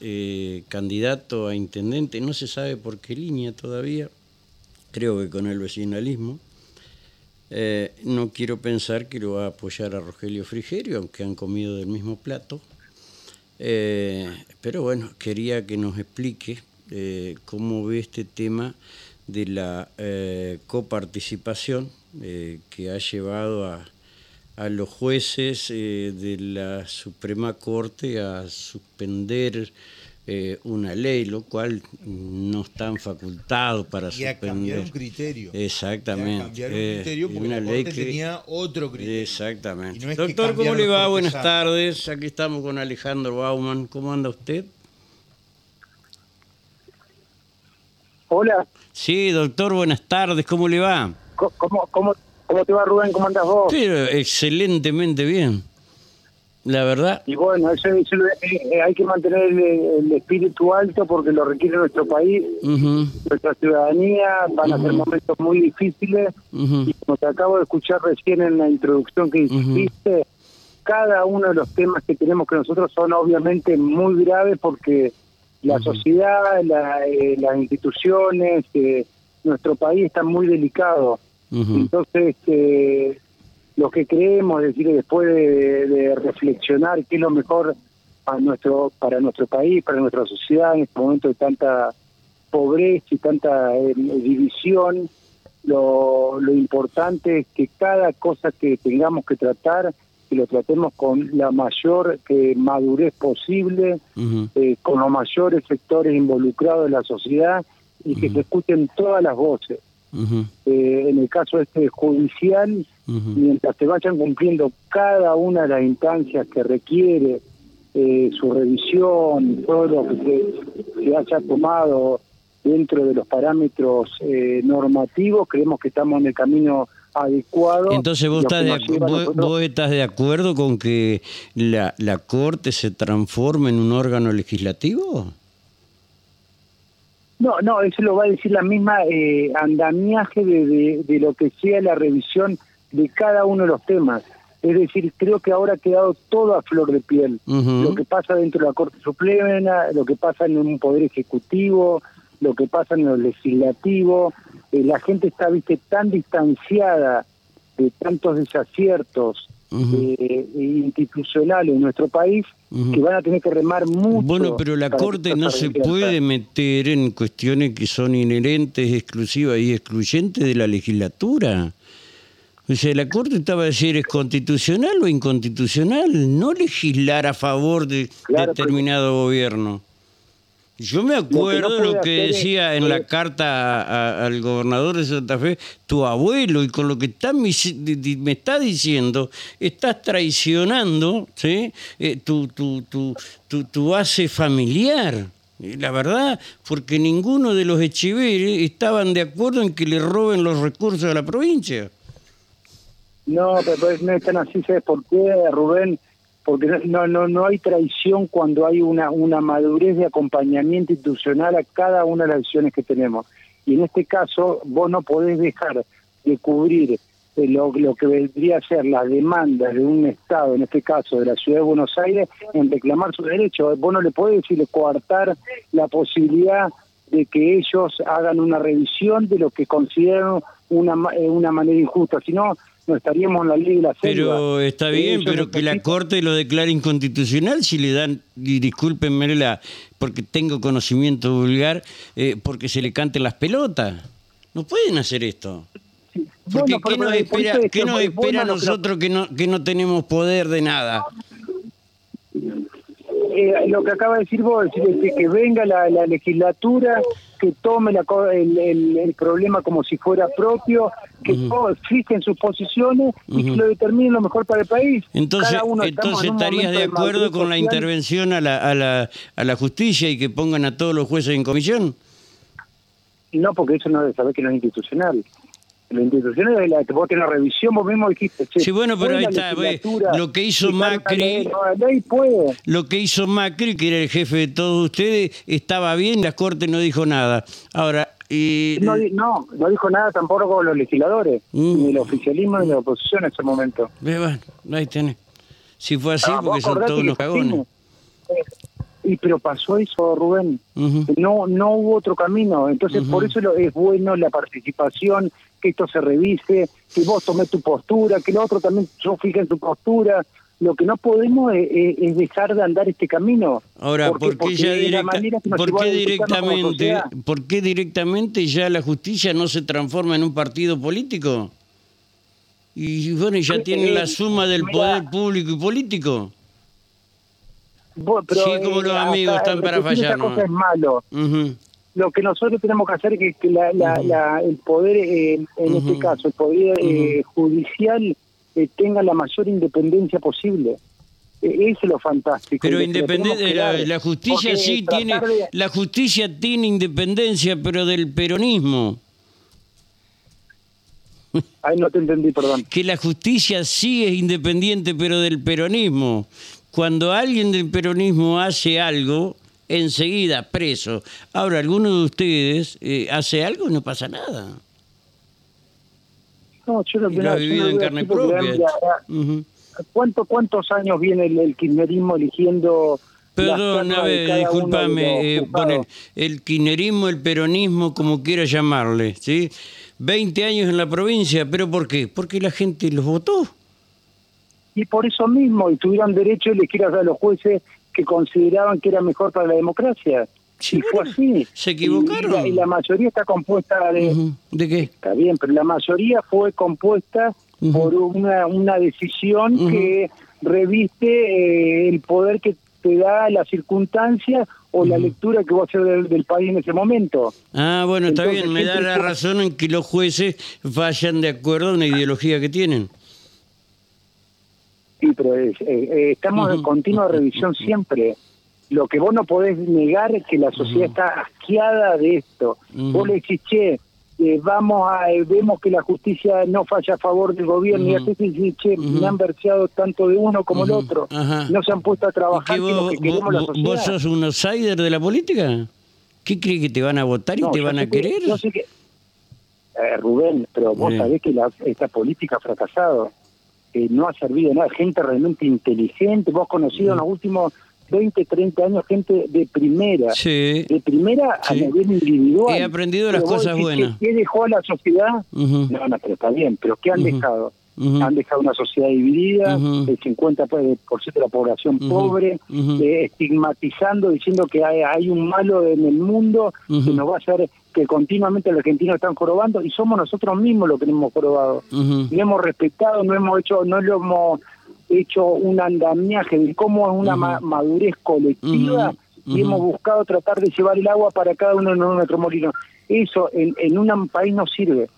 eh, candidato a intendente, no se sabe por qué línea todavía, creo que con el vecinalismo. Eh, no quiero pensar que lo va a apoyar a Rogelio Frigerio, aunque han comido del mismo plato. Eh, pero bueno, quería que nos explique cómo ve este tema de la coparticipación que ha llevado a a los jueces eh, de la Suprema Corte a suspender eh, una ley, lo cual no están facultados para y a cambiar un criterio. Exactamente. a cambiar un eh, criterio porque una ley que... tenía otro criterio. Exactamente. Doctor, ¿cómo le va? Buenas tardes. Aquí estamos con Alejandro Bauman. ¿Cómo anda usted? Hola. Sí, doctor, buenas tardes. ¿Cómo le va? ¿Cómo, cómo, ¿Cómo te va, Rubén? ¿Cómo andas vos? Pero excelentemente bien. La verdad. Y bueno, eso, eh, eh, hay que mantener el, espíritu alto porque lo requiere nuestro país, nuestra ciudadanía. Van a ser momentos muy difíciles. Y como te acabo de escuchar recién en la introducción que hiciste, cada uno de los temas que tenemos que nosotros son obviamente muy graves porque la sociedad, eh, las instituciones, nuestro país está muy delicado. Entonces, eh, lo que creemos, es decir, después de, reflexionar qué es lo mejor para nuestro, para nuestro país, para nuestra sociedad en este momento de tanta pobreza y tanta eh, división, lo, importante es que cada cosa que tengamos que tratar, que lo tratemos con la mayor eh, madurez posible, con los mayores sectores involucrados de la sociedad y que se escuchen todas las voces. Eh, en el caso este judicial, mientras se vayan cumpliendo cada una de las instancias que requiere eh, su revisión, todo lo que se, haya tomado dentro de los parámetros eh, normativos, creemos que estamos en el camino adecuado. Entonces vos, estás de, estás de acuerdo con que la, la Corte se transforme en un órgano legislativo? No, no, eso lo va a decir la misma eh, andamiaje de, de, lo que sea la revisión de cada uno de los temas. Es decir, creo que ahora ha quedado todo a flor de piel. Lo que pasa dentro de la Corte Suprema, lo que pasa en un Poder Ejecutivo, lo que pasa en lo legislativo. Eh, la gente está, viste, tan distanciada de tantos desaciertos eh, institucionales en nuestro país que van a tener que remar mucho. Bueno, pero la Corte no se puede meter en cuestiones que son inherentes, exclusivas y excluyentes de la legislatura. O sea, la Corte estaba a decir es constitucional o inconstitucional, no legislar a favor de determinado gobierno. Yo me acuerdo lo que, decía en la carta al gobernador de Santa Fe tu abuelo y con lo que está, me, está diciendo, estás traicionando ¿sí? Eh, tu, tu, tu, tu, base familiar. La verdad, porque ninguno de los echiveres estaban de acuerdo en que le roben los recursos a la provincia. No, pero no están así, ¿sabes por qué, Rubén? Porque no, no, no hay traición cuando hay una, una madurez de acompañamiento institucional a cada una de las decisiones que tenemos. Y en este caso, vos no podés dejar de cubrir eh, lo, lo que vendría a ser la demanda de un Estado, en este caso de la Ciudad de Buenos Aires, en reclamar sus derechos. Vos no le podés decir coartar la posibilidad de que ellos hagan una revisión de lo que consideran una, eh, una manera injusta, sino no estaríamos en la ley de la Pero está bien, pero que la Corte lo declare inconstitucional si le dan, y discúlpenme la, porque tengo conocimiento vulgar, eh, porque se le canten las pelotas. No pueden hacer esto. Porque ¿qué nos espera, ¿qué nos espera a nosotros que no, que no tenemos poder de nada? Eh, lo que acaba de decir vos, es que venga la, legislatura, que tome el, problema como si fuera propio, que todos fijen sus posiciones y que lo determinen lo mejor para el país. Entonces, entonces estarías de acuerdo con la intervención a la, a, la, a la justicia y que pongan a todos los jueces en comisión? No, porque eso no debe saber que no es institucional la institución es la que vos tenés la revisión, vos mismo dijiste. sí, bueno, pero ahí está, lo que hizo Macri, lo que hizo Macri, que era el jefe de todos ustedes, estaba bien, la Corte no dijo nada. Ahora, y... no, no, no dijo nada tampoco los legisladores, mm. ni el oficialismo ni la oposición en ese momento. bueno, ahí tenés. Si fue así, porque son todos los cagones. Y pero pasó eso, Rubén. No no hubo otro camino. Entonces, por eso es bueno la participación, que esto se revise, que vos tomes tu postura, que el otro también yo fije en tu postura. Lo que no podemos es, dejar de andar este camino. Ahora, ¿por qué, ya directamente, ¿por qué directamente ya la justicia no se transforma en un partido político? Y bueno, ya tienen la suma del poder público y político. Sí, como los eh, amigos están para fallar. ¿no? cosa es malo. Lo que nosotros tenemos que hacer es que, la, el poder, eh, en este caso, el poder eh, judicial tenga la mayor independencia posible. Eso es lo fantástico. Pero independencia, la, justicia sí tiene, la justicia tiene independencia, pero del peronismo. Ay, no te entendí, perdón. Que la justicia sí es independiente, pero del peronismo. Cuando alguien del peronismo hace algo, enseguida preso. Ahora, alguno de ustedes eh, hace algo y no pasa nada. No, yo lo, vivido en carne propia. ¿Cuántos años viene el, kirchnerismo eligiendo... Perdón, a ver, discúlpame, eh, el kirchnerismo, el peronismo, como quiera llamarle, ¿sí? 20 años en la provincia, ¿pero por qué? Porque la gente los votó. Y por eso mismo, y tuvieron derecho a elegir a los jueces que consideraban que era mejor para la democracia. Sí, y fue así. Se equivocaron. Y, la, mayoría está compuesta de... ¿De qué? Está bien, pero la mayoría fue compuesta por una, una decisión que reviste eh, el poder que te da la circunstancia o la lectura que va a hacer del, país en ese momento. Ah, bueno, está bien, me da la razón en que los jueces vayan de acuerdo a una ideología que tienen. Sí, pero eh, eh, estamos en continua revisión siempre. Lo que vos no podés negar es que la sociedad está asqueada de esto. Vos le decís, che, eh, vamos a eh, vemos que la justicia no falla a favor del gobierno y así che, me han verseado tanto de uno como el otro. No se han puesto a trabajar vos, que lo que vos, vos sos un outsider de la política ¿qué crees que te van a votar y te van a querer? sé que, eh, Rubén pero vos sabés que la, esta política ha fracasado no ha servido nada gente realmente inteligente vos conocido en los últimos 20, 30 años gente de primera, de primera a nivel individual. He aprendido las cosas buenas. ¿Qué dejó a la sociedad? No, no, pero está bien, pero ¿qué han dejado? Han dejado una sociedad dividida, el 50% de la población pobre, eh, estigmatizando, diciendo que hay, un malo en el mundo que nos va a hacer que continuamente los argentinos están jorobando y somos nosotros mismos los que hemos jorobado. No hemos respetado, no hemos hecho, no lo hemos hecho un andamiaje de cómo es una madurez colectiva y hemos buscado tratar de llevar el agua para cada uno en nuestro molino. Eso en, en un país no sirve.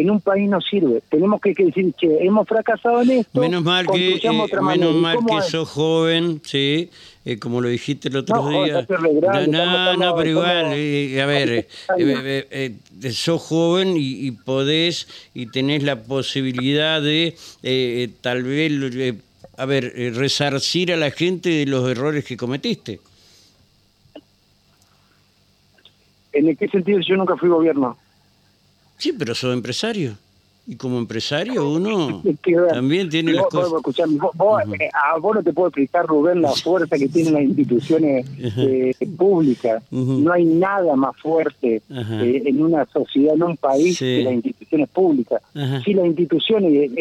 En un país no sirve. Tenemos que, decir que hemos fracasado en esto. Menos mal que, eh, menos mal que sos joven, sí, eh, como lo dijiste el otro día. no, no, pero igual, eh, a ver, eh, sos joven y, y, podés y tenés la posibilidad de tal vez, a ver, resarcir a la gente de los errores que cometiste. ¿En qué sentido yo nunca fui gobierno? Sí, pero sos empresario. Y como empresario uno también tiene las cosas. Vos, eh, a vos no te puedo explicar, Rubén, la fuerza que tienen las instituciones eh, públicas. No hay nada más fuerte eh, en una sociedad, en un país, que las instituciones públicas. Si las instituciones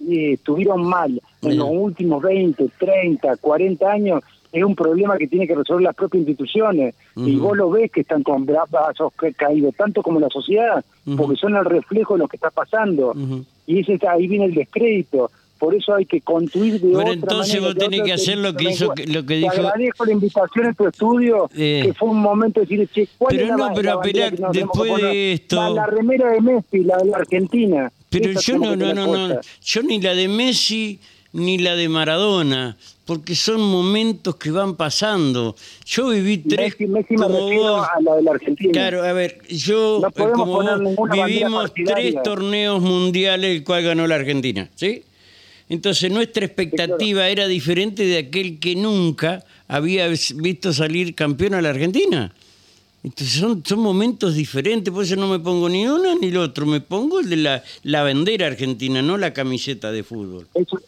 estuvieron mal en los últimos 20, 30, 40 años, es un problema que tiene que resolver las propias instituciones. Y vos lo ves que están con brazos caídos, tanto como la sociedad, porque son el reflejo de lo que está pasando. Y ese, ahí viene el descrédito. Por eso hay que construir de bueno, entonces vos tenés que hacer lo que hizo, lo que dijo. Te agradezco la invitación en tu estudio, eh. que fue un momento de decir, che, ¿cuál pero es no, pero a después de esto. La, remera de Messi, la de la Argentina. Pero yo no, no, no, no, yo ni la de Messi ni la de Maradona, porque son momentos que van pasando. Yo viví tres Messi, como vos, a la de la Argentina. Claro, a ver, yo eh, como vos, vivimos tres torneos mundiales el cual ganó la Argentina, ¿sí? Entonces nuestra expectativa era diferente de aquel que nunca había visto salir campeón a la Argentina. Entonces son, son momentos diferentes, por eso no me pongo ni uno ni el otro, me pongo el de la, la bandera argentina, no la camiseta de fútbol. Eso,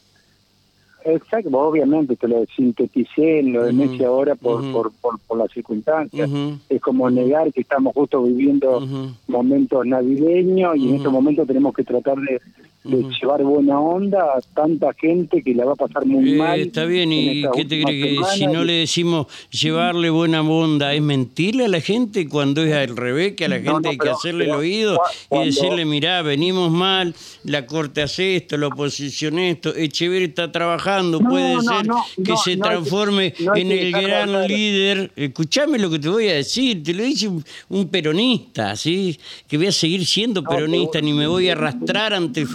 Exacto, obviamente te lo sinteticé en lo de Messi ahora por, por, por, las circunstancias. Es como negar que estamos justo viviendo momentos navideños y en estos momentos tenemos que tratar de, de llevar buena onda a tanta gente que la va a pasar muy eh, mal. Está bien, ¿y qué te crees? Que si no le decimos llevarle buena onda, ¿es mentirle a la gente cuando es al revés? Que a la gente hay que hacerle el oído y decirle, mirá, venimos mal, la corte hace esto, la oposición esto, Echeverri está trabajando, puede ser que se transforme en el gran líder. Escuchame lo que te voy a decir, te lo dice un, peronista, ¿sí? Que voy a seguir siendo peronista, ni me voy a arrastrar ante el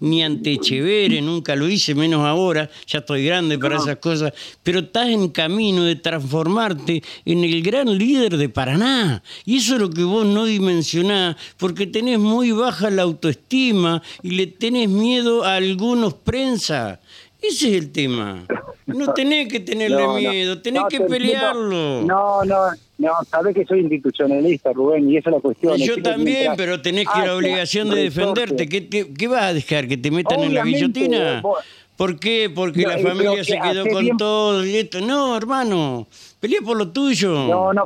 ni ante Echeverre, nunca lo hice, menos ahora, ya estoy grande para esas cosas, pero estás en camino de transformarte en el gran líder de Paraná. Y eso es lo que vos no dimensionás, porque tenés muy baja la autoestima y le tenés miedo a algunos prensa. Ese es el tema. No tenés que tenerle miedo, tenés que pelearlo. No, no, no, sabes que soy institucionalista, Rubén, y esa es la cuestión. Yo también, pero tenés que la obligación de defenderte. ¿Qué, ¿Qué, vas a dejar? ¿Que te metan en la guillotina? ¿Por qué? Porque la familia se quedó con todo y esto. No, hermano, pelea por lo tuyo. No, no,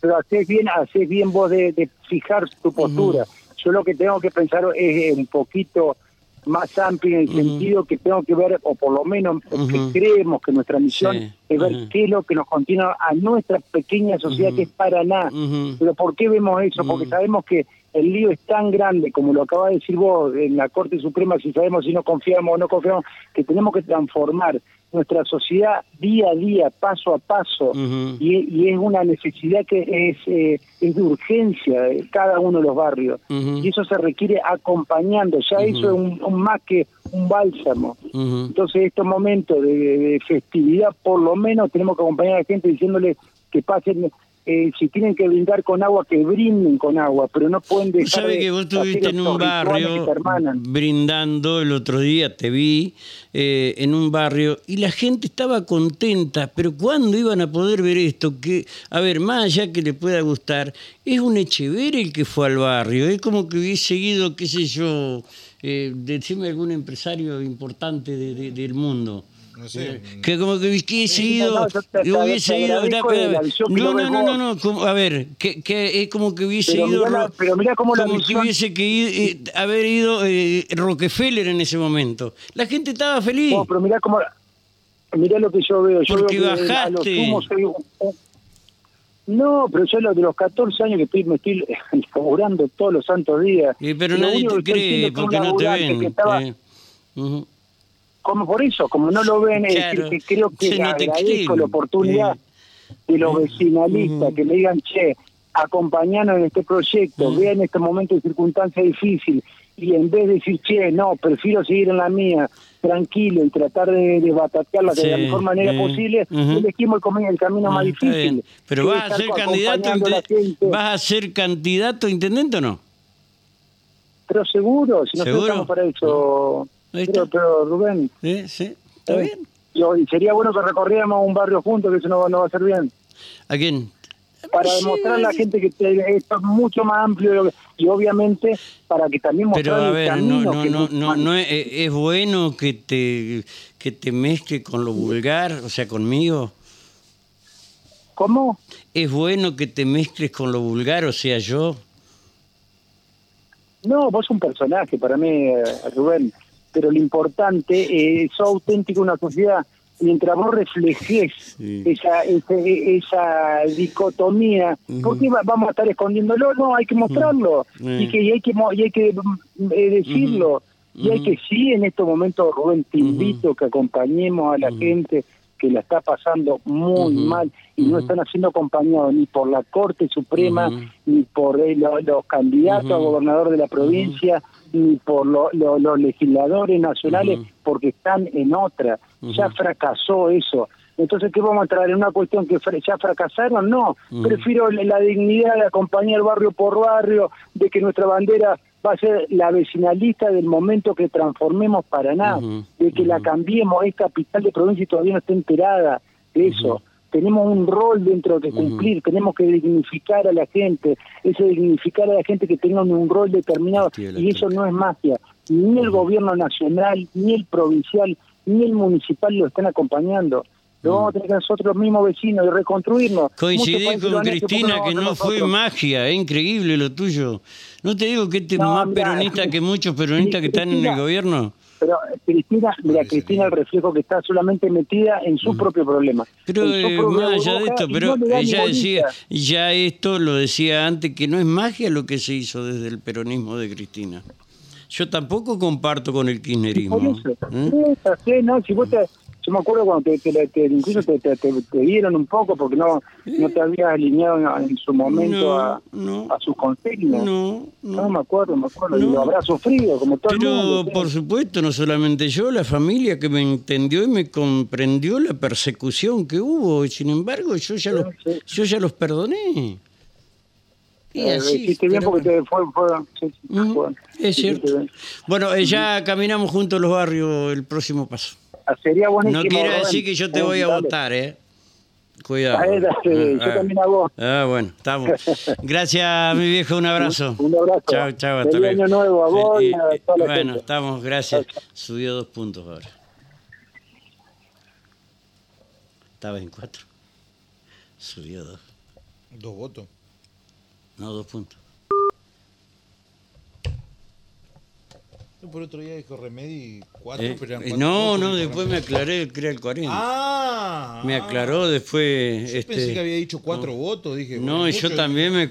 pero haces bien, haces bien vos de, fijar tu postura. Yo lo que tengo que pensar es un poquito más amplio en el sentido que tengo que ver, o por lo menos que creemos que nuestra misión es ver qué es lo que nos continúa a nuestra pequeña sociedad que es Paraná. Pero ¿por qué vemos eso? Porque sabemos que el lío es tan grande, como lo acaba de decir vos, en la Corte Suprema, si sabemos si no confiamos o no confiamos, que tenemos que transformar nuestra sociedad día a día, paso a paso, y, es una necesidad que es, eh, es de urgencia de cada uno de los barrios, y eso se requiere acompañando, ya eso es un, más que un bálsamo. Entonces, estos momentos de, de, festividad, por lo menos tenemos que acompañar a la gente diciéndole que pasen eh, si tienen que brindar con agua, que brinden con agua, pero no pueden dejar ¿Sabe que vos estuviste en un barrio brindando el otro día, te vi, eh, en un barrio, y la gente estaba contenta, pero ¿cuándo iban a poder ver esto? Que, a ver, más allá que le pueda gustar, es un Echever el que fue al barrio, es como que hubiese seguido, qué sé yo, eh, decime algún empresario importante del mundo. No sé. Que como que hubiese ido. No, hubiese ido. No, no, no, no, no. a ver, que, que es como que hubiese ido. pero mira cómo como que hubiese que eh, haber ido eh, Rockefeller en ese momento. La gente estaba feliz. No, pero mira cómo. Mira lo que yo veo. Yo Porque bajaste. No, pero yo lo de los 14 años que estoy, me estoy laburando todos los santos días. pero nadie te cree porque no te ven. Estaba, eh, como por eso, como no lo ven, que creo que agradezco la oportunidad de los vecinalistas que me digan, che, acompañanos en este proyecto, vean este momento de circunstancia difícil, y en vez de decir, che, no, prefiero seguir en la mía, tranquilo, y tratar de, de batatearla de la mejor manera posible, elegimos el, el camino más difícil. Pero vas a ser candidato, vas a ser candidato a intendente o no? Pero seguro, si no estamos para eso. Pero, Rubén. Sí, sí, está eh, bien. sería bueno que recorriéramos un barrio juntos, que eso no, va a ser bien. ¿A quién? Para demostrar a la gente que esto es mucho más amplio y obviamente para que también Pero a ver, no, no, no, no, no es, es, bueno que te, que te mezcle con lo vulgar, o sea, conmigo. ¿Cómo? Es bueno que te mezcles con lo vulgar, o sea, yo. No, vos un personaje para mí, eh, Rubén pero lo importante es auténtico una sociedad mientras vos reflejes esa, esa, dicotomía, ¿por qué vamos a estar escondiéndolo? No, hay que mostrarlo. Y que hay que y hay que mm, eh, decirlo. Y hay que sí, en estos momentos, Rubén, te invito que acompañemos a la gente que la está pasando muy mal y no están siendo acompañados ni por la Corte Suprema, ni por eh, los candidatos a gobernador de la provincia, ni por los legisladores nacionales, porque están en otra. Ya fracasó eso. Entonces, ¿qué vamos a traer? ¿Una cuestión que ya fracasaron? No. Prefiero la dignidad de acompañar barrio por barrio, de que nuestra bandera va a ser la vecinalista del momento que transformemos Paraná, de que la cambiemos, es capital de provincia y todavía no está enterada de eso. Tenemos un rol dentro de cumplir, tenemos que dignificar a la gente, eso dignificar a la gente que tenga un rol determinado, y eso no es magia, ni el gobierno nacional, ni el provincial, ni el municipal lo están acompañando. Lo vamos a tener que nosotros los mismos vecinos y reconstruirnos. Coincidí con Cristina que no fue magia, es increíble lo tuyo. No te digo que este es más peronista que muchos peronistas que están en el gobierno. Pero Cristina, mira, Cristina el reflejo que está solamente metida en su propio problema. Pero eh, más allá de esto, pero ella decía, ya esto lo decía antes, que no es magia lo que se hizo desde el peronismo de Cristina. Yo tampoco comparto con el kirchnerismo. ¿eh? no, si vos te, yo me acuerdo cuando te, te, incluso te, te, dieron un poco porque no, no te habías alineado en, su momento a, a sus consignas. No, no, me acuerdo, me acuerdo. Y lo habrá sufrido como todo Pero, el mundo. por supuesto, no solamente yo, la familia que me entendió y me comprendió la persecución que hubo. Y sin embargo, yo ya, los, yo ya los perdoné. Eh, hiciste bien porque te fue, es cierto. Bueno, eh, ya caminamos juntos los barrios el próximo paso. Ah, sería buenísimo. No quiero decir que yo te voy a votar, ¿eh? Cuidado. Ah, yo ah, también hago. Ah, bueno, estamos. Gracias, mi viejo, un abrazo. Un, abrazo. Chao, chao, hasta luego. año nuevo a vos y, a toda la Bueno, estamos, gracias. Subió dos puntos ahora. Estaba en cuatro. Subió dos. Dos votos. No, dos puntos. Por otro día dijo Remedi cuatro, eh, pero eran cuatro No, no, después me aclaré, crea el 40. Ah. Me aclaró después. Yo este, pensé que había dicho cuatro votos, dije. No, y yo también me